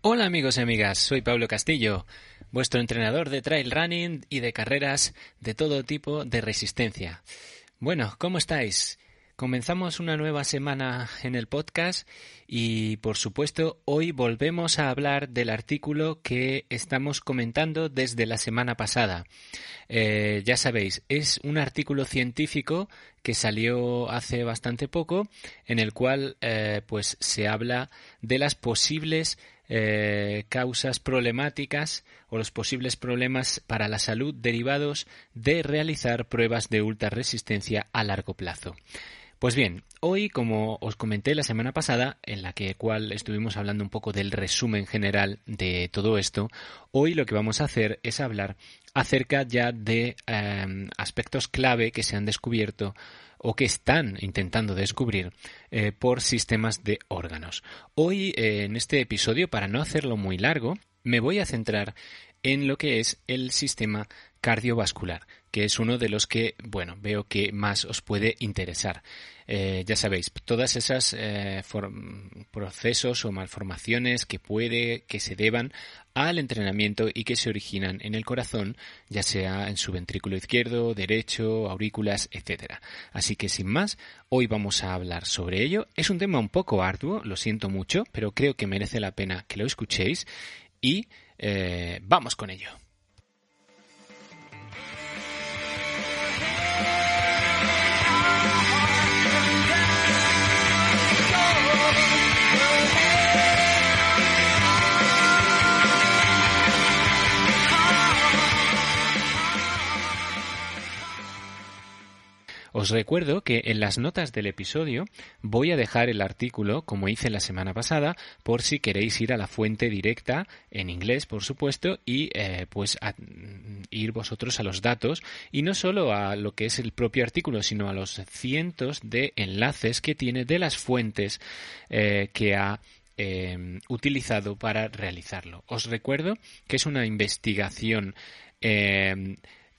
Hola amigos y amigas, soy Pablo Castillo, vuestro entrenador de trail running y de carreras de todo tipo de resistencia. Bueno, ¿cómo estáis? Comenzamos una nueva semana en el podcast y por supuesto hoy volvemos a hablar del artículo que estamos comentando desde la semana pasada. Eh, ya sabéis, es un artículo científico que salió hace bastante poco en el cual eh, pues se habla de las posibles eh, causas problemáticas o los posibles problemas para la salud derivados de realizar pruebas de ultra resistencia a largo plazo. Pues bien, hoy, como os comenté la semana pasada, en la que cual estuvimos hablando un poco del resumen general de todo esto, hoy lo que vamos a hacer es hablar acerca ya de eh, aspectos clave que se han descubierto o que están intentando descubrir eh, por sistemas de órganos. Hoy, eh, en este episodio, para no hacerlo muy largo, me voy a centrar en lo que es el sistema cardiovascular, que es uno de los que, bueno, veo que más os puede interesar. Eh, ya sabéis, todas esas eh, procesos o malformaciones que puede que se deban al entrenamiento y que se originan en el corazón, ya sea en su ventrículo izquierdo, derecho, aurículas, etcétera. Así que sin más, hoy vamos a hablar sobre ello. Es un tema un poco arduo, lo siento mucho, pero creo que merece la pena que lo escuchéis y eh, vamos con ello. Os recuerdo que en las notas del episodio voy a dejar el artículo, como hice la semana pasada, por si queréis ir a la fuente directa, en inglés, por supuesto, y eh, pues a, ir vosotros a los datos, y no solo a lo que es el propio artículo, sino a los cientos de enlaces que tiene de las fuentes eh, que ha eh, utilizado para realizarlo. Os recuerdo que es una investigación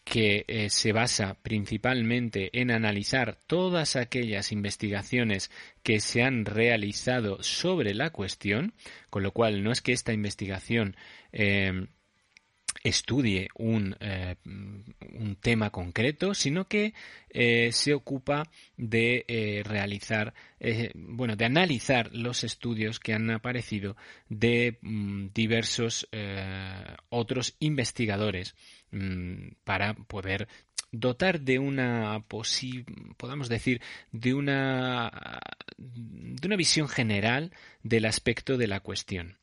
que eh, se basa principalmente en analizar todas aquellas investigaciones que se han realizado sobre la cuestión, con lo cual no es que esta investigación eh, estudie un, eh, un, tema concreto, sino que eh, se ocupa de realizar, bueno, de analizar los estudios que han aparecido de mm, diversos otros investigadores mm, para poder dotar de una podamos decir de una de una visión general del aspecto de la cuestión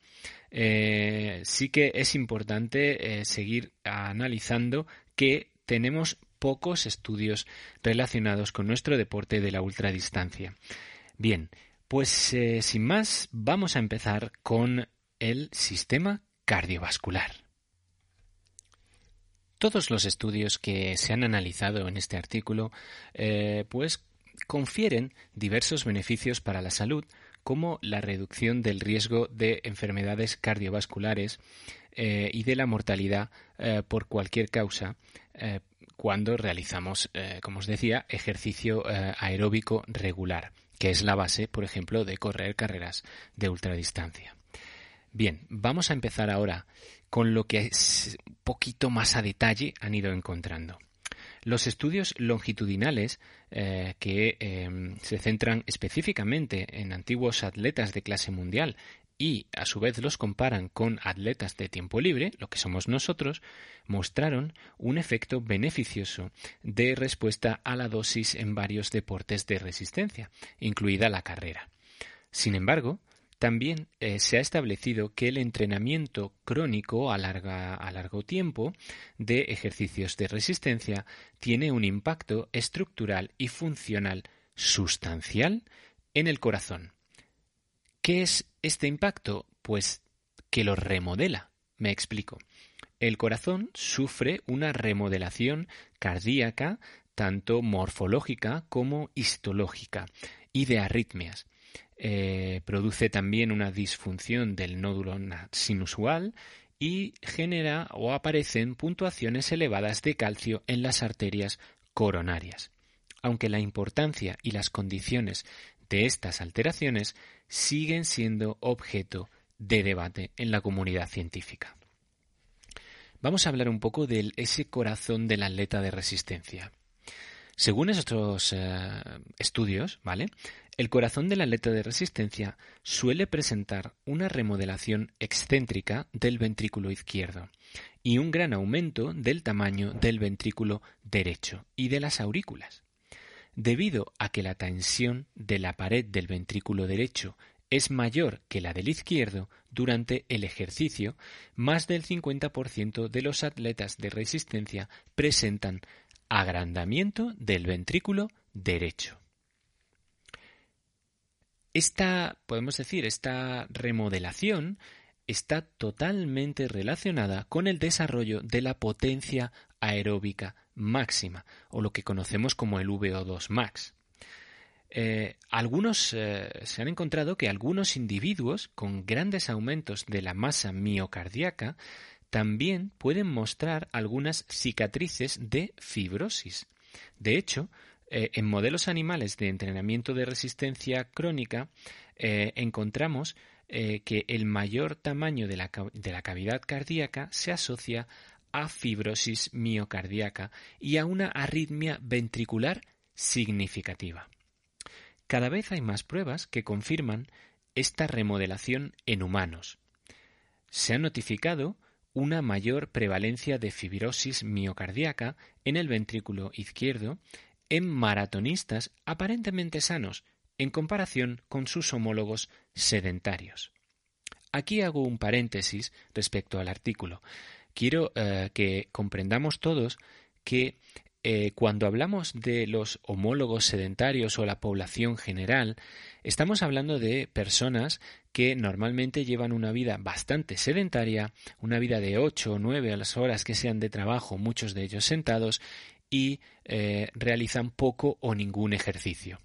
eh, sí que es importante eh, seguir analizando que tenemos pocos estudios relacionados con nuestro deporte de la ultradistancia. Bien, pues eh, sin más, vamos a empezar con el sistema cardiovascular. Todos los estudios que se han analizado en este artículo, eh, pues confieren diversos beneficios para la salud como la reducción del riesgo de enfermedades cardiovasculares eh, y de la mortalidad eh, por cualquier causa cuando realizamos, como os decía, ejercicio aeróbico regular, que es la base, por ejemplo, de correr carreras de ultradistancia. Bien, vamos a empezar ahora con lo que un poquito más a detalle han ido encontrando. Los estudios longitudinales eh, que em, se centran específicamente en antiguos atletas de clase mundial y a su vez los comparan con atletas de tiempo libre, lo que somos nosotros, mostraron un efecto beneficioso de respuesta a la dosis en varios deportes de resistencia, incluida la carrera. Sin embargo, también eh, se ha establecido que el entrenamiento crónico a, a largo tiempo de ejercicios de resistencia tiene un impacto estructural y funcional sustancial en el corazón. ¿Qué es este impacto? Pues que lo remodela. Me explico. El corazón sufre una remodelación cardíaca tanto morfológica como histológica y de arritmias. Eh, produce también una disfunción del nódulo sinusual y genera o aparecen puntuaciones elevadas de calcio en las arterias coronarias. Aunque la importancia y las condiciones de estas alteraciones siguen siendo objeto de debate en la comunidad científica. Vamos a hablar un poco de ese corazón del atleta de resistencia. Según estos eh, estudios, ¿vale? El corazón del atleta de resistencia suele presentar una remodelación excéntrica del ventrículo izquierdo y un gran aumento del tamaño del ventrículo derecho y de las aurículas. Debido a que la tensión de la pared del ventrículo derecho es mayor que la del izquierdo durante el ejercicio, más del 50% de los atletas de resistencia presentan agrandamiento del ventrículo derecho. Esta, podemos decir, esta remodelación está totalmente relacionada con el desarrollo de la potencia aeróbica máxima, o lo que conocemos como el VO2 max. Eh, algunos eh, se han encontrado que algunos individuos con grandes aumentos de la masa miocardíaca también pueden mostrar algunas cicatrices de fibrosis. De hecho, eh, en modelos animales de entrenamiento de resistencia crónica eh, encontramos eh, que el mayor tamaño de la, de la cavidad cardíaca se asocia a fibrosis miocardíaca y a una arritmia ventricular significativa. Cada vez hay más pruebas que confirman esta remodelación en humanos. Se ha notificado una mayor prevalencia de fibrosis miocardíaca en el ventrículo izquierdo en maratonistas aparentemente sanos en comparación con sus homólogos sedentarios. Aquí hago un paréntesis respecto al artículo. Quiero eh, que comprendamos todos que eh, cuando hablamos de los homólogos sedentarios o la población general, estamos hablando de personas que normalmente llevan una vida bastante sedentaria, una vida de 8 o 9 a las horas que sean de trabajo, muchos de ellos sentados, y eh, realizan poco o ningún ejercicio.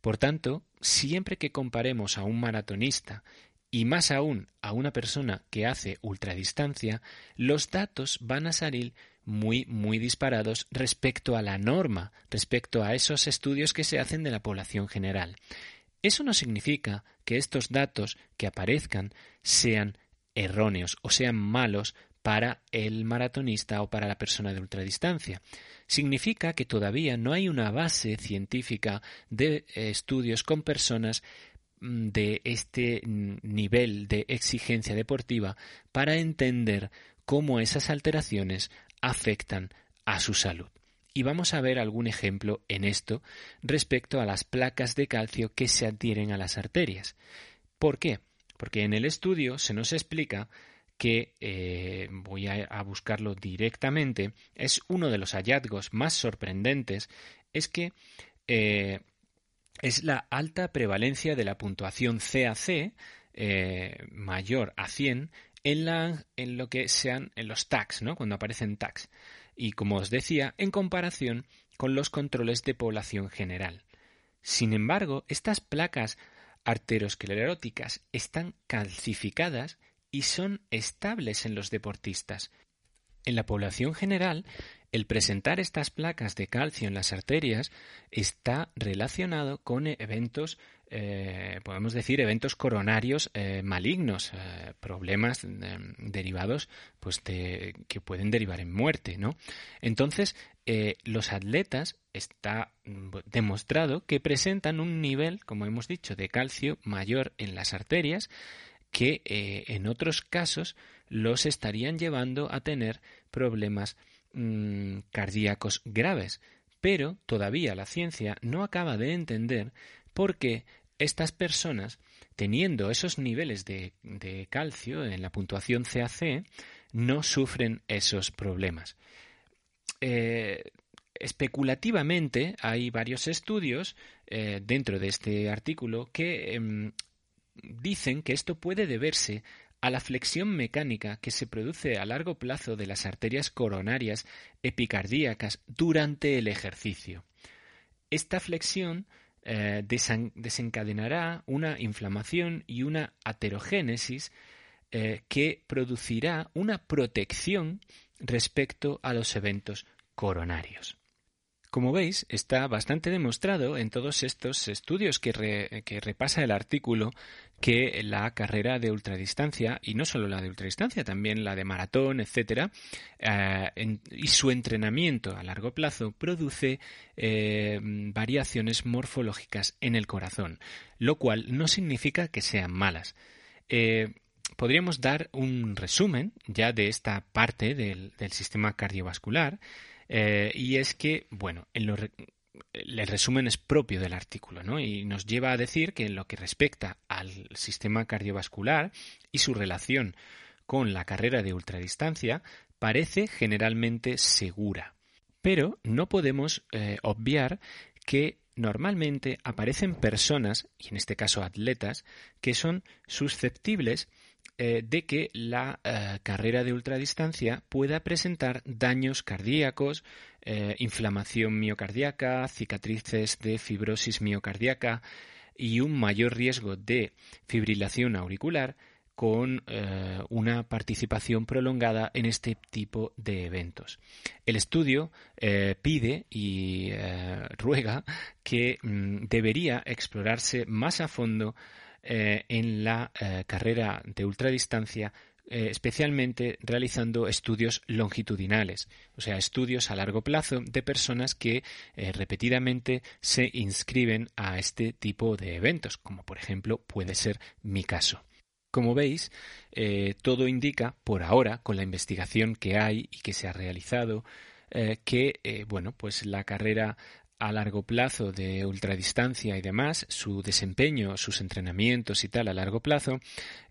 Por tanto, siempre que comparemos a un maratonista y más aún a una persona que hace ultradistancia, los datos van a salir muy, muy disparados respecto a la norma, respecto a esos estudios que se hacen de la población general. Eso no significa que estos datos que aparezcan sean erróneos o sean malos para el maratonista o para la persona de ultradistancia. Significa que todavía no hay una base científica de estudios con personas mm, de este nivel de exigencia deportiva para entender cómo esas alteraciones afectan a su salud. Y vamos a ver algún ejemplo en esto respecto a las placas de calcio que se adhieren a las arterias. ¿Por qué? Porque en el estudio se nos explica que eh, voy a, buscarlo directamente, es uno de los hallazgos más sorprendentes, es que eh, es la alta prevalencia de la puntuación CAC eh, mayor a 100 en, lo que sean en los tags, ¿no? cuando aparecen tags. Y como os decía, en comparación con los controles de población general. Sin embargo, estas placas arterioscleróticas están calcificadas y son estables en los deportistas. En la población general, el presentar estas placas de calcio en las arterias está relacionado con eventos, eh, podemos decir, eventos coronarios eh, malignos, eh, problemas derivados, pues, que pueden derivar en muerte, ¿no? Entonces, los atletas está mm, demostrado que presentan un nivel, como hemos dicho, de calcio mayor en las arterias que en otros casos los estarían llevando a tener problemas Mm, cardíacos graves, pero todavía la ciencia no acaba de entender por qué estas personas, teniendo esos niveles de, calcio en la puntuación CAC, no sufren esos problemas. Eh, especulativamente hay varios estudios eh, dentro de este artículo que em, dicen que esto puede deberse a la flexión mecánica que se produce a largo plazo de las arterias coronarias epicardíacas durante el ejercicio. Esta flexión eh, desencadenará una inflamación y una aterogénesis eh, que producirá una protección respecto a los eventos coronarios. Como veis, está bastante demostrado en todos estos estudios que, repasa el artículo que la carrera de ultradistancia, y no solo la de ultradistancia, también la de maratón, etcétera, eh, y su entrenamiento a largo plazo produce eh, variaciones morfológicas en el corazón, lo cual no significa que sean malas. Eh, podríamos dar un resumen ya de esta parte del sistema cardiovascular eh, y es que, bueno, en el resumen es propio del artículo, ¿no? Y nos lleva a decir que en lo que respecta al sistema cardiovascular y su relación con la carrera de ultradistancia, parece generalmente segura. Pero no podemos eh, obviar que normalmente aparecen personas, y en este caso atletas, que son susceptibles eh, de que la eh, carrera de ultradistancia pueda presentar daños cardíacos, eh, inflamación miocardíaca, cicatrices de fibrosis miocardíaca y un mayor riesgo de fibrilación auricular con una participación prolongada en este tipo de eventos. El estudio pide y ruega que mm, debería explorarse más a fondo eh, en la eh, carrera de ultradistancia, eh, especialmente realizando estudios longitudinales, o sea, estudios a largo plazo de personas que repetidamente se inscriben a este tipo de eventos, como por ejemplo puede ser mi caso. Como veis, todo indica, por ahora, con la investigación que hay y que se ha realizado, que bueno, pues la carrera a largo plazo de ultradistancia y demás, su desempeño, sus entrenamientos y tal a largo plazo,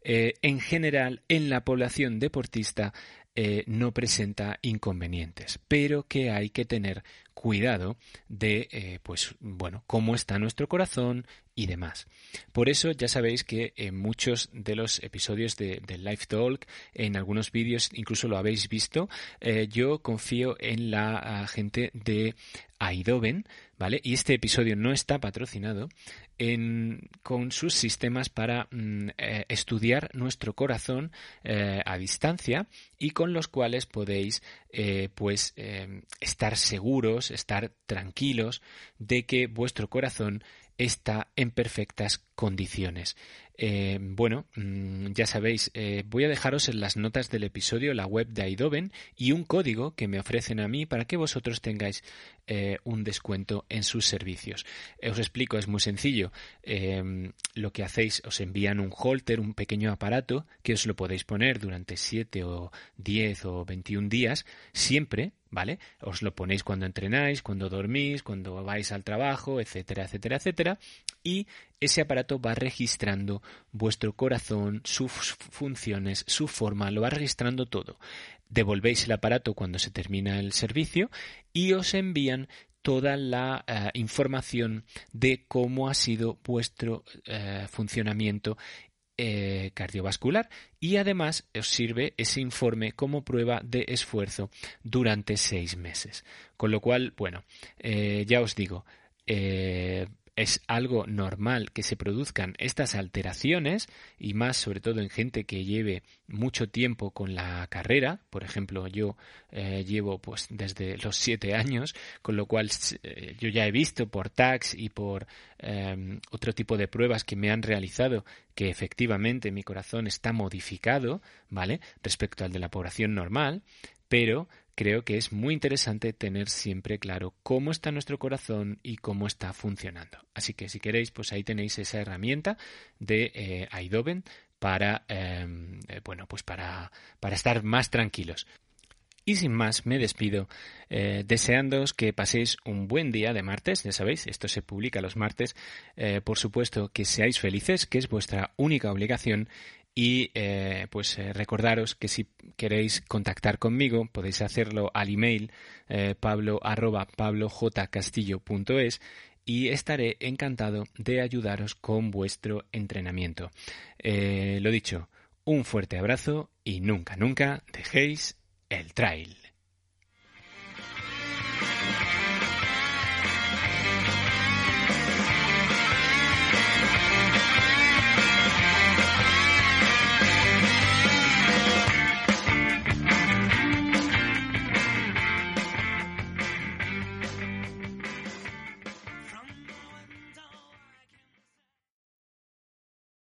eh, en general en la población deportista eh, no presenta inconvenientes, pero que hay que tener cuidado de, eh, pues, bueno, cómo está nuestro corazón y demás. Por eso ya sabéis que en muchos de los episodios de, Life Talk, en algunos vídeos, incluso lo habéis visto, yo confío en la gente de Aidoven, ¿vale? Y este episodio no está patrocinado con sus sistemas para mm, eh, estudiar nuestro corazón eh, a distancia y con los cuales podéis eh, pues estar seguros, estar tranquilos de que vuestro corazón está en perfectas condiciones. Bueno, mm, ya sabéis, voy a dejaros en las notas del episodio la web de Aidoven y un código que me ofrecen a mí para que vosotros tengáis un descuento en sus servicios. os explico, es muy sencillo. lo que hacéis, os envían un holter, un pequeño aparato que os lo podéis poner durante 7 o 10 o 21 días, siempre, ¿vale? Os lo ponéis cuando entrenáis, cuando dormís, cuando vais al trabajo, etcétera, etcétera, etcétera. Y ese aparato va registrando vuestro corazón, sus funciones, su forma, lo va registrando todo. Devolvéis el aparato cuando se termina el servicio y os envían toda la eh, información de cómo ha sido vuestro eh, funcionamiento eh, cardiovascular y además os sirve ese informe como prueba de esfuerzo durante seis meses. Con lo cual, bueno, ya os digo, es algo normal que se produzcan estas alteraciones y más sobre todo en gente que lleve mucho tiempo con la carrera. Por ejemplo, yo eh, llevo pues desde los siete años, con lo cual eh, yo ya he visto por tags y por em, otro tipo de pruebas que me han realizado que efectivamente mi corazón está modificado, ¿vale? Respecto al de la población normal, pero creo que es muy interesante tener siempre claro cómo está nuestro corazón y cómo está funcionando. Así que si queréis, pues ahí tenéis esa herramienta de eh, para, em, eh, bueno, pues para, para estar más tranquilos. Y sin más, me despido eh, deseándoos que paséis un buen día de martes, ya sabéis, esto se publica los martes, eh, por supuesto que seáis felices, que es vuestra única obligación y eh, pues eh, recordaros que si queréis contactar conmigo podéis hacerlo al email eh, pablo pablojcastillo.es y estaré encantado de ayudaros con vuestro entrenamiento. lo dicho, un fuerte abrazo y nunca, nunca dejéis el trail.